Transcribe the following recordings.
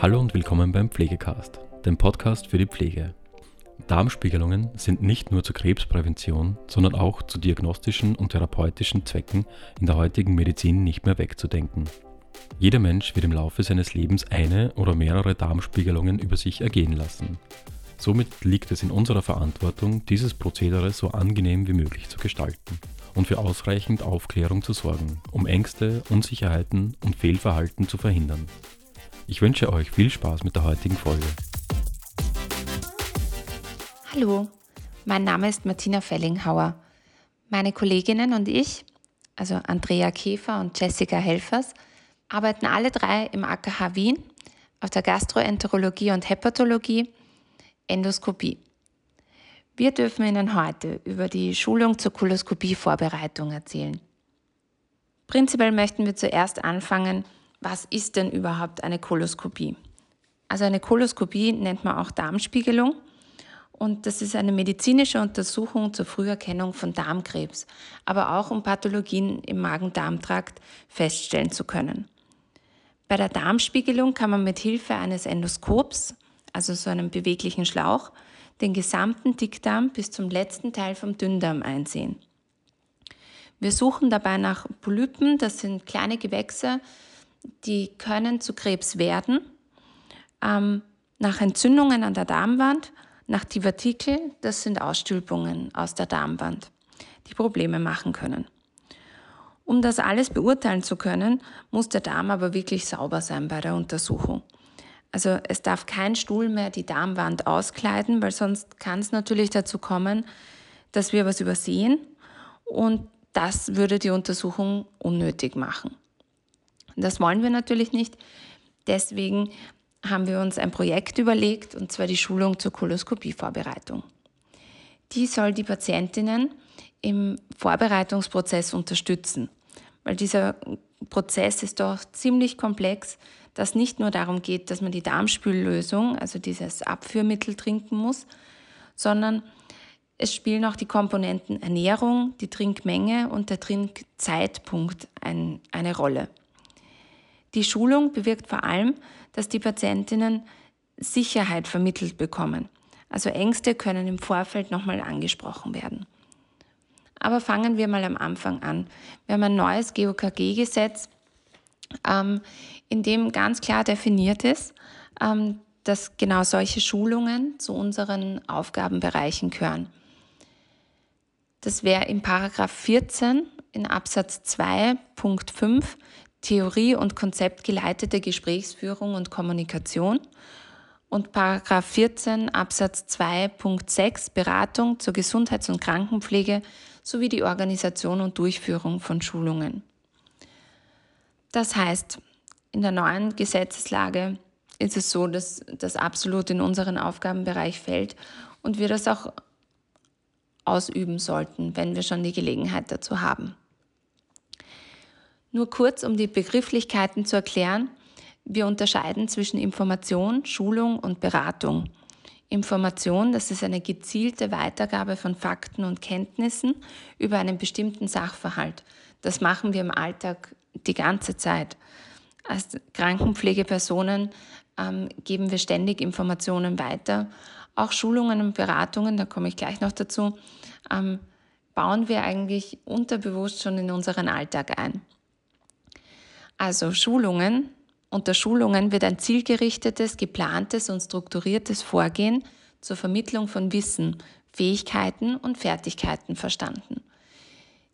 Hallo und willkommen beim Pflegecast, dem Podcast für die Pflege. Darmspiegelungen sind nicht nur zur Krebsprävention, sondern auch zu diagnostischen und therapeutischen Zwecken in der heutigen Medizin nicht mehr wegzudenken. Jeder Mensch wird im Laufe seines Lebens eine oder mehrere Darmspiegelungen über sich ergehen lassen. Somit liegt es in unserer Verantwortung, dieses Prozedere so angenehm wie möglich zu gestalten und für ausreichend Aufklärung zu sorgen, um Ängste, Unsicherheiten und Fehlverhalten zu verhindern. Ich wünsche euch viel Spaß mit der heutigen Folge. Hallo, mein Name ist Martina Fellinghauer. Meine Kolleginnen und ich, also Andrea Käfer und Jessica Helfers, arbeiten alle drei im AKH Wien auf der Gastroenterologie und Hepatologie, Endoskopie. Wir dürfen Ihnen heute über die Schulung zur Koloskopie-Vorbereitung erzählen. Prinzipiell möchten wir zuerst anfangen, was ist denn überhaupt eine Koloskopie? Also eine Koloskopie nennt man auch Darmspiegelung und das ist eine medizinische Untersuchung zur Früherkennung von Darmkrebs, aber auch um Pathologien im Magen-Darm-Trakt feststellen zu können. Bei der Darmspiegelung kann man mit Hilfe eines Endoskops, also so einem beweglichen Schlauch, den gesamten Dickdarm bis zum letzten Teil vom Dünndarm einsehen. Wir suchen dabei nach Polypen, das sind kleine Gewächse, die können zu Krebs werden, ähm, nach Entzündungen an der Darmwand, nach Divertikel, das sind Ausstülpungen aus der Darmwand, die Probleme machen können. Um das alles beurteilen zu können, muss der Darm aber wirklich sauber sein bei der Untersuchung. Also es darf kein Stuhl mehr die Darmwand auskleiden, weil sonst kann es natürlich dazu kommen, dass wir was übersehen und das würde die Untersuchung unnötig machen. Das wollen wir natürlich nicht. Deswegen haben wir uns ein Projekt überlegt, und zwar die Schulung zur Koloskopievorbereitung. Die soll die Patientinnen im Vorbereitungsprozess unterstützen weil dieser Prozess ist doch ziemlich komplex, dass nicht nur darum geht, dass man die Darmspüllösung, also dieses Abführmittel trinken muss, sondern es spielen auch die Komponenten Ernährung, die Trinkmenge und der Trinkzeitpunkt ein, eine Rolle. Die Schulung bewirkt vor allem, dass die Patientinnen Sicherheit vermittelt bekommen. Also Ängste können im Vorfeld nochmal angesprochen werden. Aber fangen wir mal am Anfang an. Wir haben ein neues GOKG-Gesetz, ähm, in dem ganz klar definiert ist, ähm, dass genau solche Schulungen zu unseren Aufgabenbereichen gehören. Das wäre in Paragraph 14 in Absatz 2 Punkt 5 Theorie und konzeptgeleitete Gesprächsführung und Kommunikation und Paragraph 14 Absatz 2 Punkt 6 Beratung zur Gesundheits- und Krankenpflege sowie die Organisation und Durchführung von Schulungen. Das heißt, in der neuen Gesetzeslage ist es so, dass das absolut in unseren Aufgabenbereich fällt und wir das auch ausüben sollten, wenn wir schon die Gelegenheit dazu haben. Nur kurz, um die Begrifflichkeiten zu erklären. Wir unterscheiden zwischen Information, Schulung und Beratung. Information, das ist eine gezielte Weitergabe von Fakten und Kenntnissen über einen bestimmten Sachverhalt. Das machen wir im Alltag die ganze Zeit. Als Krankenpflegepersonen ähm, geben wir ständig Informationen weiter. Auch Schulungen und Beratungen, da komme ich gleich noch dazu, ähm, bauen wir eigentlich unterbewusst schon in unseren Alltag ein. Also Schulungen unter Schulungen wird ein zielgerichtetes, geplantes und strukturiertes Vorgehen zur Vermittlung von Wissen, Fähigkeiten und Fertigkeiten verstanden.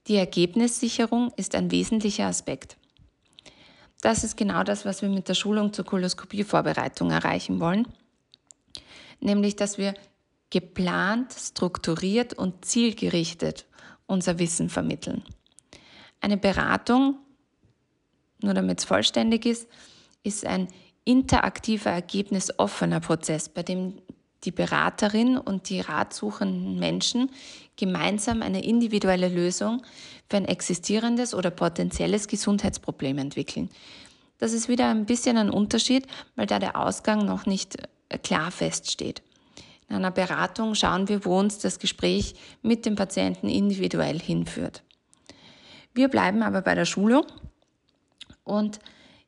Die Ergebnissicherung ist ein wesentlicher Aspekt. Das ist genau das, was wir mit der Schulung zur Koloskopievorbereitung erreichen wollen, nämlich dass wir geplant, strukturiert und zielgerichtet unser Wissen vermitteln. Eine Beratung, nur damit es vollständig ist, ist ein interaktiver, ergebnisoffener Prozess, bei dem die Beraterin und die ratsuchenden Menschen gemeinsam eine individuelle Lösung für ein existierendes oder potenzielles Gesundheitsproblem entwickeln. Das ist wieder ein bisschen ein Unterschied, weil da der Ausgang noch nicht äh, klar feststeht. In einer Beratung schauen wir, wo uns das Gespräch mit dem Patienten individuell hinführt. Wir bleiben aber bei der Schulung und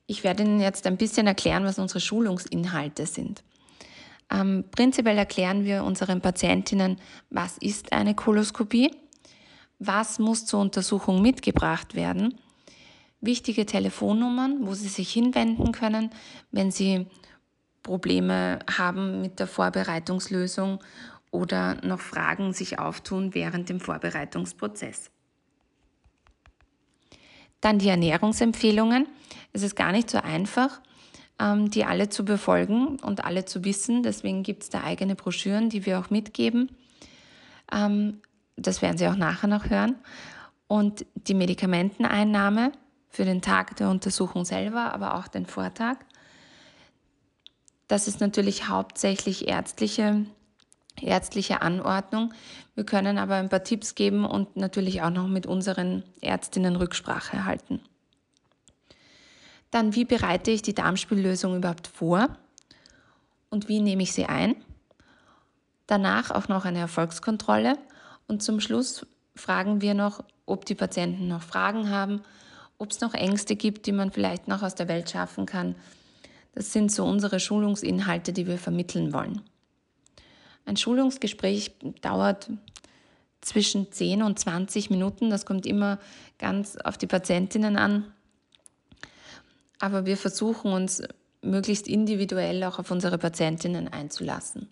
Ich werde Ihnen jetzt ein bisschen erklären, was unsere Schulungsinhalte sind. Ähm, prinzipiell erklären wir unseren Patientinnen, was ist eine Koloskopie, was muss zur Untersuchung mitgebracht werden, wichtige Telefonnummern, wo Sie sich hinwenden können, wenn Sie Probleme haben mit der Vorbereitungslösung oder noch Fragen sich auftun während dem Vorbereitungsprozess. Dann die Ernährungsempfehlungen. Es ist gar nicht so einfach, ähm, die alle zu befolgen und alle zu wissen. Deswegen gibt es da eigene Broschüren, die wir auch mitgeben. Ähm, das werden Sie auch nachher noch hören. Und die Medikamenteneinnahme für den Tag der Untersuchung selber, aber auch den Vortag. Das ist natürlich hauptsächlich ärztliche, ärztliche Anordnung. Wir können aber ein paar Tipps geben und natürlich auch noch mit unseren Ärztinnen Rücksprache halten. Dann, wie bereite ich die Darmspüllösung überhaupt vor und wie nehme ich sie ein? Danach auch noch eine Erfolgskontrolle und zum Schluss fragen wir noch, ob die Patienten noch Fragen haben, ob es noch Ängste gibt, die man vielleicht noch aus der Welt schaffen kann. Das sind so unsere Schulungsinhalte, die wir vermitteln wollen. Ein Schulungsgespräch dauert zwischen 10 und 20 Minuten. Das kommt immer ganz auf die Patientinnen an. Aber wir versuchen uns möglichst individuell auch auf unsere Patientinnen einzulassen.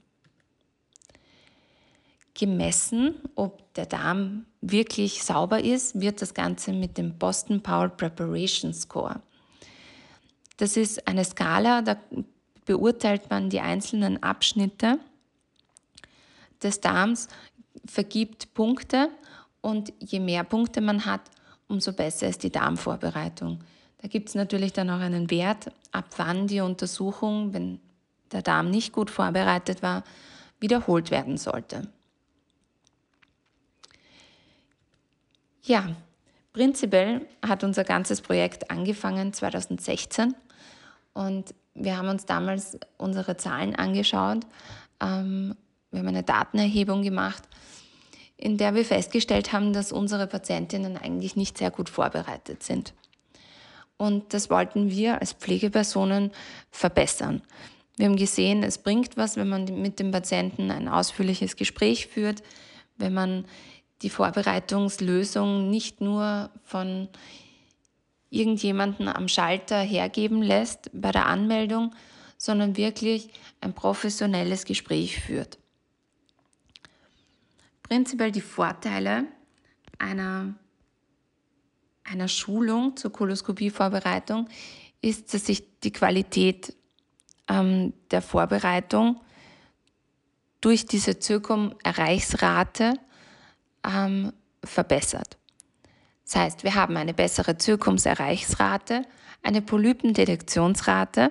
Gemessen, ob der Darm wirklich sauber ist, wird das Ganze mit dem Boston Powell Preparation Score. Das ist eine Skala, da beurteilt man die einzelnen Abschnitte des Darms, vergibt Punkte und je mehr Punkte man hat, umso besser ist die Darmvorbereitung. Da gibt es natürlich dann auch einen Wert, ab wann die Untersuchung, wenn der Darm nicht gut vorbereitet war, wiederholt werden sollte. Ja, prinzipiell hat unser ganzes Projekt angefangen 2016 und wir haben uns damals unsere Zahlen angeschaut. Ähm, wir haben eine Datenerhebung gemacht, in der wir festgestellt haben, dass unsere Patientinnen eigentlich nicht sehr gut vorbereitet sind. Und das wollten wir als Pflegepersonen verbessern. Wir haben gesehen, es bringt was, wenn man mit dem Patienten ein ausführliches Gespräch führt, wenn man die Vorbereitungslösung nicht nur von irgendjemanden am Schalter hergeben lässt bei der Anmeldung, sondern wirklich ein professionelles Gespräch führt. Prinzipiell die Vorteile einer, einer Schulung zur Koloskopievorbereitung ist, dass sich die Qualität ähm, der Vorbereitung durch diese Zirkum-Erreichsrate ähm, verbessert. Das heißt, wir haben eine bessere Zirkumserreichsrate, eine Polypendetektionsrate,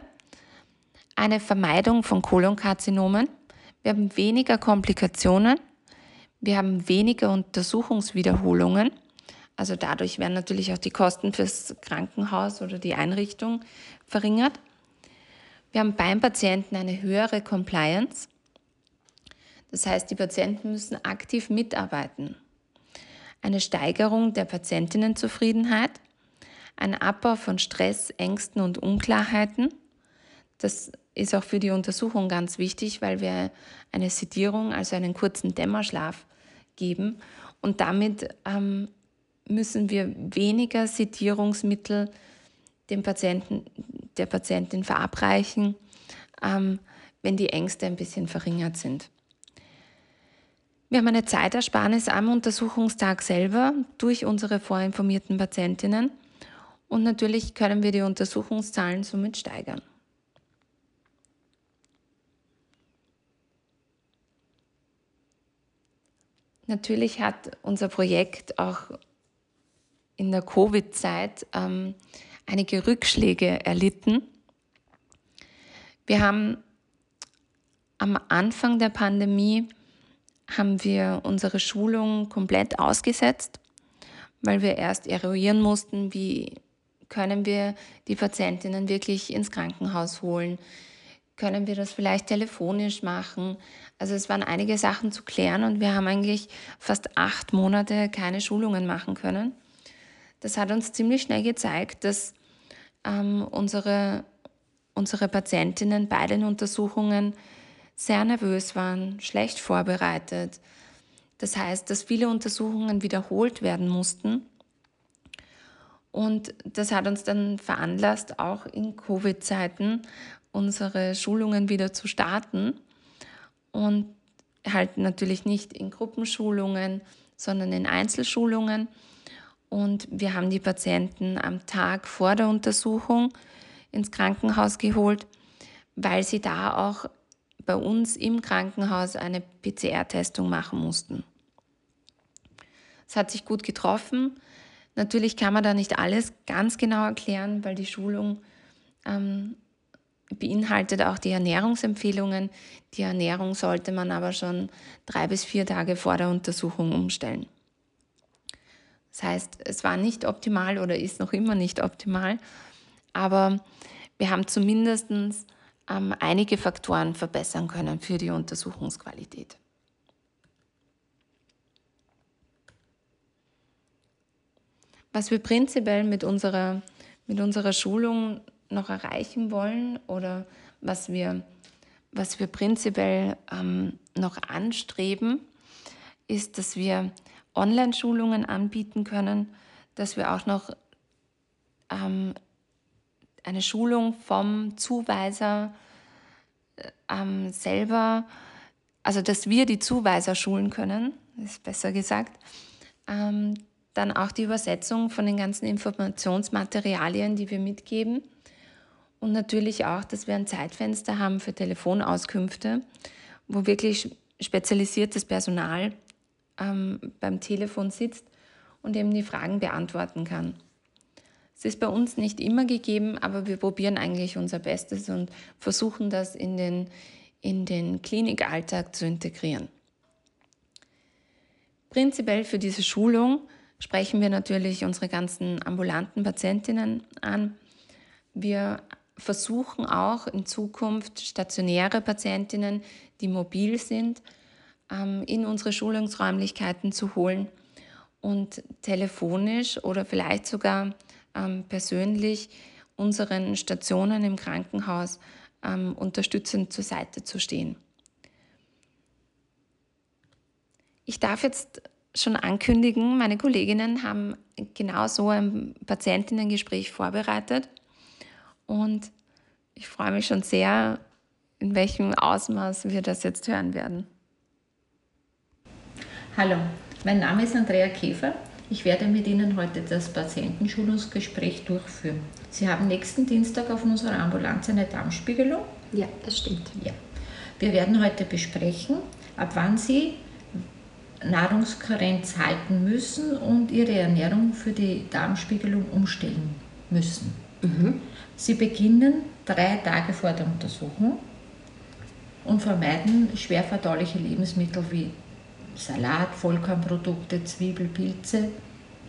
eine Vermeidung von Kolonkarzinomen, wir haben weniger Komplikationen, wir haben weniger Untersuchungswiederholungen. Also dadurch werden natürlich auch die Kosten fürs Krankenhaus oder die Einrichtung verringert. Wir haben beim Patienten eine höhere Compliance. Das heißt, die Patienten müssen aktiv mitarbeiten eine Steigerung der Patientinnenzufriedenheit, ein Abbau von Stress, Ängsten und Unklarheiten. Das ist auch für die Untersuchung ganz wichtig, weil wir eine Sedierung, also einen kurzen Dämmerschlaf geben und damit ähm, müssen wir weniger Sedierungsmittel dem Patienten, der Patientin verabreichen, ähm, wenn die Ängste ein bisschen verringert sind. Wir haben eine Zeitersparnis am Untersuchungstag selber durch unsere vorinformierten Patientinnen und natürlich können wir die Untersuchungszahlen somit steigern. Natürlich hat unser Projekt auch in der Covid-Zeit ähm, einige Rückschläge erlitten. Wir haben am Anfang der Pandemie haben wir unsere Schulung komplett ausgesetzt, weil wir erst eruieren mussten, wie können wir die Patientinnen wirklich ins Krankenhaus holen. Können wir das vielleicht telefonisch machen? Also es waren einige Sachen zu klären und wir haben eigentlich fast acht Monate keine Schulungen machen können. Das hat uns ziemlich schnell gezeigt, dass ähm, unsere, unsere Patientinnen bei den Untersuchungen sehr nervös waren, schlecht vorbereitet. Das heißt, dass viele Untersuchungen wiederholt werden mussten. Und das hat uns dann veranlasst, auch in Covid-Zeiten unsere Schulungen wieder zu starten. Und halt natürlich nicht in Gruppenschulungen, sondern in Einzelschulungen. Und wir haben die Patienten am Tag vor der Untersuchung ins Krankenhaus geholt, weil sie da auch bei uns im Krankenhaus eine PCR-Testung machen mussten. Es hat sich gut getroffen. Natürlich kann man da nicht alles ganz genau erklären, weil die Schulung ähm, beinhaltet auch die Ernährungsempfehlungen. Die Ernährung sollte man aber schon drei bis vier Tage vor der Untersuchung umstellen. Das heißt, es war nicht optimal oder ist noch immer nicht optimal, aber wir haben zumindest ähm, einige Faktoren verbessern können für die Untersuchungsqualität. Was wir prinzipiell mit unserer, mit unserer Schulung noch erreichen wollen oder was wir, was wir prinzipiell ähm, noch anstreben, ist, dass wir Online-Schulungen anbieten können, dass wir auch noch ähm, eine Schulung vom Zuweiser ähm, selber, also dass wir die Zuweiser schulen können, ist besser gesagt, ähm, dann auch die Übersetzung von den ganzen Informationsmaterialien, die wir mitgeben. Und natürlich auch, dass wir ein Zeitfenster haben für Telefonauskünfte, wo wirklich spezialisiertes Personal ähm, beim Telefon sitzt und eben die Fragen beantworten kann. Es ist bei uns nicht immer gegeben, aber wir probieren eigentlich unser Bestes und versuchen das in den, in den Klinikalltag zu integrieren. Prinzipiell für diese Schulung sprechen wir natürlich unsere ganzen ambulanten Patientinnen an. Wir versuchen auch in Zukunft stationäre Patientinnen, die mobil sind, ähm, in unsere Schulungsräumlichkeiten zu holen und telefonisch oder vielleicht sogar ähm, persönlich unseren Stationen im Krankenhaus ähm, unterstützend zur Seite zu stehen. Ich darf jetzt schon ankündigen, meine Kolleginnen haben genau so ein Patientinnengespräch vorbereitet und ich freue mich schon sehr, in welchem Ausmaß wir das jetzt hören werden. Hallo, mein Name ist Andrea Käfer. Ich werde mit Ihnen heute das Patientenschulungsgespräch durchführen. Sie haben nächsten Dienstag auf unserer Ambulanz eine Darmspiegelung? Ja, das stimmt. Ja. Wir werden heute besprechen, ab wann Sie Nahrungskarenz halten müssen und ihre Ernährung für die Darmspiegelung umstellen müssen. Mhm. Sie beginnen drei Tage vor der Untersuchung und vermeiden schwerverdauliche Lebensmittel wie Salat, Vollkornprodukte, Zwiebel, Pilze,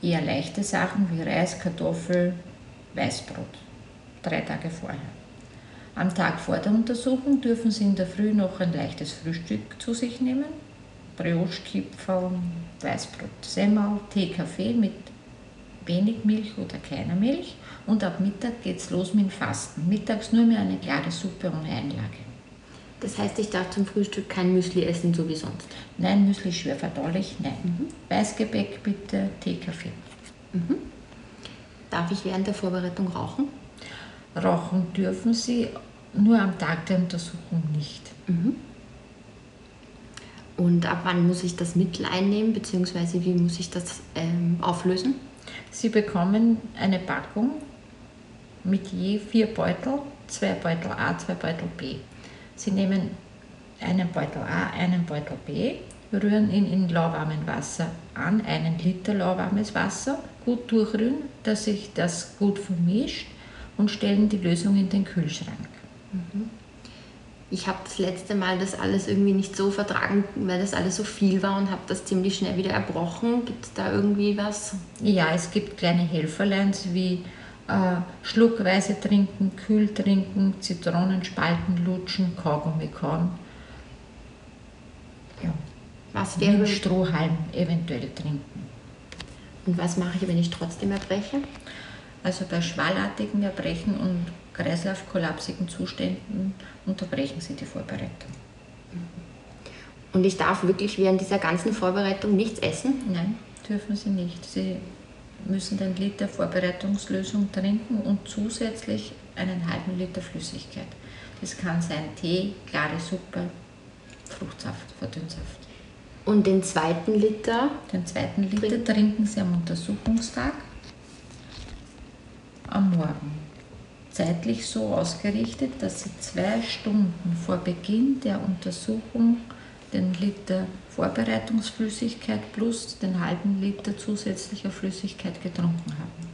eher leichte Sachen wie Reis, Kartoffel, Weißbrot. Drei Tage vorher. Am Tag vor der Untersuchung dürfen Sie in der Früh noch ein leichtes Frühstück zu sich nehmen, Brioche-Kipferl, Weißbrot, Semmel, Tee, Kaffee mit wenig Milch oder keiner Milch und ab Mittag geht es los mit dem Fasten. Mittags nur mehr eine klare Suppe ohne Einlage. Das heißt, ich darf zum Frühstück kein Müsli essen, so wie sonst? Nein, Müsli ist schwer verdaulich, nein. Mhm. Weißgebäck bitte, Tee, Kaffee. Mhm. Darf ich während der Vorbereitung rauchen? Rauchen dürfen Sie, nur am Tag der Untersuchung nicht. Mhm. Und ab wann muss ich das Mittel einnehmen, beziehungsweise wie muss ich das ähm, auflösen? Sie bekommen eine Packung mit je vier Beutel, zwei Beutel A, zwei Beutel B. Sie nehmen einen Beutel A, einen Beutel B, rühren ihn in lauwarmem Wasser an, einen Liter lauwarmes Wasser, gut durchrühren, dass sich das gut vermischt und stellen die Lösung in den Kühlschrank. Mhm ich habe das letzte Mal das alles irgendwie nicht so vertragen, weil das alles so viel war und habe das ziemlich schnell wieder erbrochen. Gibt es da irgendwie was? Ja, es gibt kleine Helferleins wie äh, schluckweise trinken, kühl trinken, Zitronenspalten lutschen, Kaugummi kauen. Ja. Was wäre Strohhalm eventuell trinken. Und was mache ich, wenn ich trotzdem erbreche? Also bei schwallartigen Erbrechen und kreislaufkollapsigen Zuständen unterbrechen Sie die Vorbereitung. Und ich darf wirklich während dieser ganzen Vorbereitung nichts essen? Nein, dürfen Sie nicht. Sie müssen den Liter Vorbereitungslösung trinken und zusätzlich einen halben Liter Flüssigkeit. Das kann sein Tee, klare Suppe, Fruchtsaft, Verdünnsaft. Und den zweiten Liter? Den zweiten Liter trinken, trinken Sie am Untersuchungstag am Morgen. Zeitlich so ausgerichtet, dass Sie zwei Stunden vor Beginn der Untersuchung den Liter Vorbereitungsflüssigkeit plus den halben Liter zusätzlicher Flüssigkeit getrunken haben.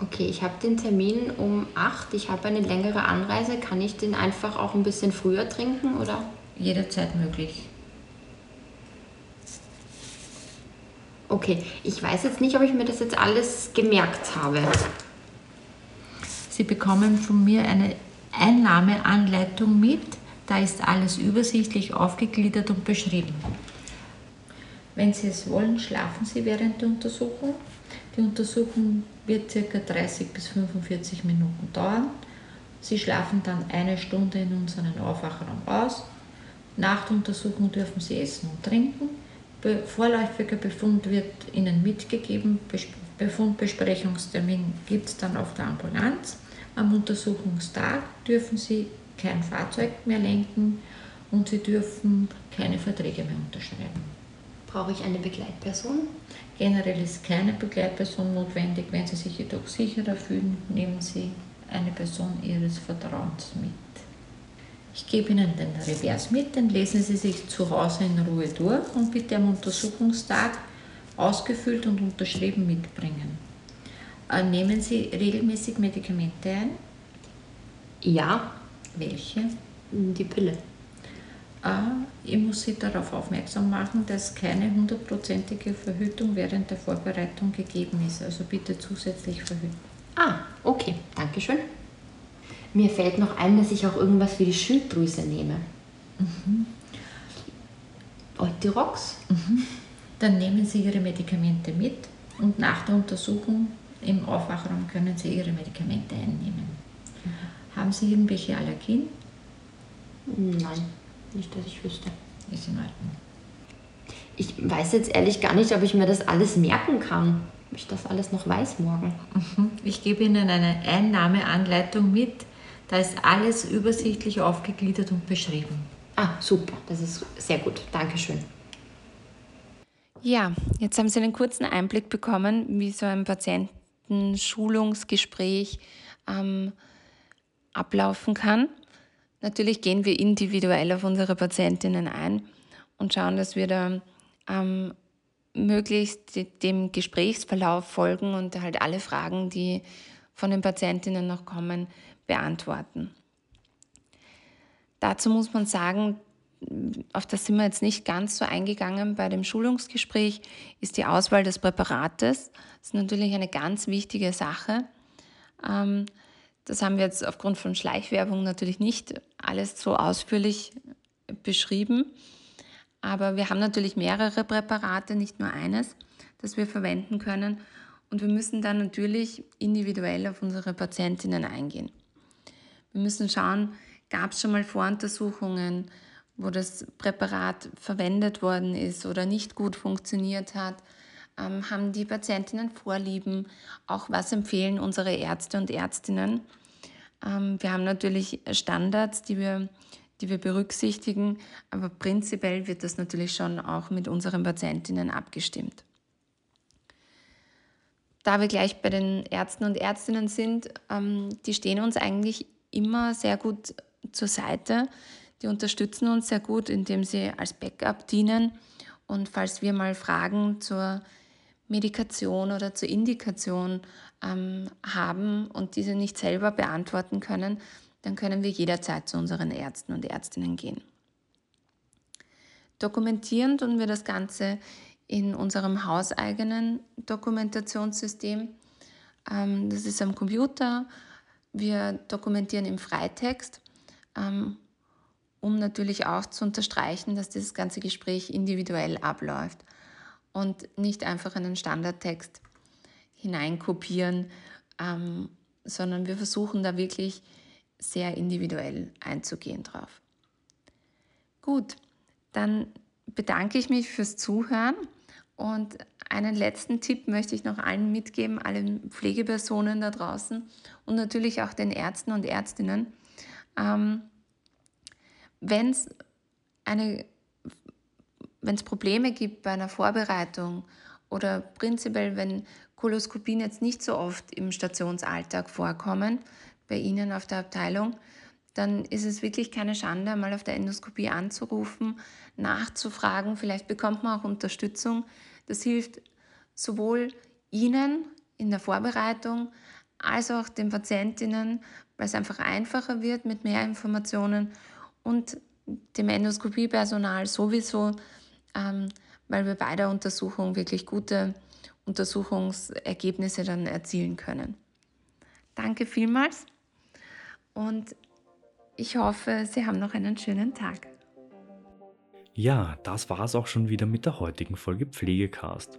Okay, ich habe den Termin um 8. Ich habe eine längere Anreise. Kann ich den einfach auch ein bisschen früher trinken oder? Jederzeit möglich. Okay, ich weiß jetzt nicht, ob ich mir das jetzt alles gemerkt habe. Sie bekommen von mir eine Einnahmeanleitung mit. Da ist alles übersichtlich aufgegliedert und beschrieben. Wenn Sie es wollen, schlafen Sie während der Untersuchung. Die Untersuchung wird ca. 30 bis 45 Minuten dauern. Sie schlafen dann eine Stunde in unseren Aufwachraum aus. Nach der Untersuchung dürfen Sie essen und trinken. Vorläufiger Befund wird Ihnen mitgegeben. Befundbesprechungstermin gibt es dann auf der Ambulanz. Am Untersuchungstag dürfen Sie kein Fahrzeug mehr lenken und Sie dürfen keine Verträge mehr unterschreiben. Brauche ich eine Begleitperson? Generell ist keine Begleitperson notwendig. Wenn Sie sich jedoch sicherer fühlen, nehmen Sie eine Person Ihres Vertrauens mit. Ich gebe Ihnen den Revers mit, den lesen Sie sich zu Hause in Ruhe durch und bitte am Untersuchungstag ausgefüllt und unterschrieben mitbringen. Äh, nehmen Sie regelmäßig Medikamente ein? Ja. Welche? Die Pille. Ich muss Sie darauf aufmerksam machen, dass keine hundertprozentige Verhütung während der Vorbereitung gegeben ist. Also bitte zusätzlich verhüten. Ah, okay, danke schön. Mir fällt noch ein, dass ich auch irgendwas für die Schilddrüse nehme. Mhm. Eutirox? Mhm. Dann nehmen Sie Ihre Medikamente mit und nach der Untersuchung im Aufwachraum können Sie Ihre Medikamente einnehmen. Mhm. Haben Sie irgendwelche Allergien? Nein. Nicht, dass ich wüsste. Ist in Ordnung. Ich weiß jetzt ehrlich gar nicht, ob ich mir das alles merken kann. Ob ich das alles noch weiß morgen. Mhm. Ich gebe Ihnen eine Einnahmeanleitung mit. Da ist alles übersichtlich aufgegliedert und beschrieben. Ah, super. Das ist sehr gut. Dankeschön. Ja, jetzt haben Sie einen kurzen Einblick bekommen, wie so ein Patienten-Schulungsgespräch ähm, ablaufen kann. Natürlich gehen wir individuell auf unsere Patientinnen ein und schauen, dass wir da ähm, möglichst dem Gesprächsverlauf folgen und halt alle Fragen, die von den Patientinnen noch kommen, beantworten. Dazu muss man sagen, auf das sind wir jetzt nicht ganz so eingegangen bei dem Schulungsgespräch, ist die Auswahl des Präparates. Das ist natürlich eine ganz wichtige Sache. Ähm, das haben wir jetzt aufgrund von Schleichwerbung natürlich nicht alles so ausführlich beschrieben. Aber wir haben natürlich mehrere Präparate, nicht nur eines, das wir verwenden können. Und wir müssen dann natürlich individuell auf unsere Patientinnen eingehen. Wir müssen schauen, gab es schon mal Voruntersuchungen, wo das Präparat verwendet worden ist oder nicht gut funktioniert hat. Ähm, haben die Patientinnen Vorlieben? Auch was empfehlen unsere Ärzte und Ärztinnen? Ähm, wir haben natürlich Standards, die wir, die wir berücksichtigen, aber prinzipiell wird das natürlich schon auch mit unseren Patientinnen abgestimmt. Da wir gleich bei den Ärzten und Ärztinnen sind, ähm, die stehen uns eigentlich immer sehr gut zur Seite. Die unterstützen uns sehr gut, indem sie als Backup dienen. Und falls wir mal Fragen zur Medikation oder zur Indikation ähm, haben und diese nicht selber beantworten können, dann können wir jederzeit zu unseren Ärzten und Ärztinnen gehen. Dokumentieren tun wir das Ganze in unserem hauseigenen Dokumentationssystem. Ähm, das ist am Computer. Wir dokumentieren im Freitext, ähm, um natürlich auch zu unterstreichen, dass dieses ganze Gespräch individuell abläuft und nicht einfach einen Standardtext hineinkopieren, ähm, sondern wir versuchen da wirklich sehr individuell einzugehen drauf. Gut, dann bedanke ich mich fürs Zuhören und einen letzten Tipp möchte ich noch allen mitgeben, allen Pflegepersonen da draußen und natürlich auch den Ärzten und Ärztinnen. Ähm, Wenn es Probleme gibt bei einer Vorbereitung oder prinzipiell, wenn Koloskopien jetzt nicht so oft im Stationsalltag vorkommen, bei Ihnen auf der Abteilung, dann ist es wirklich keine Schande, mal auf der Endoskopie anzurufen, nachzufragen. Vielleicht bekommt man auch Unterstützung. Das hilft sowohl Ihnen in der Vorbereitung als auch den Patientinnen, weil es einfach einfacher wird mit mehr Informationen und dem Endoskopiepersonal sowieso, ähm, weil wir bei der Untersuchung wirklich gute Untersuchungsergebnisse dann erzielen können. Danke vielmals und ich hoffe, Sie haben noch einen schönen Tag. Ja, das war es auch schon wieder mit der heutigen Folge Pflegecast.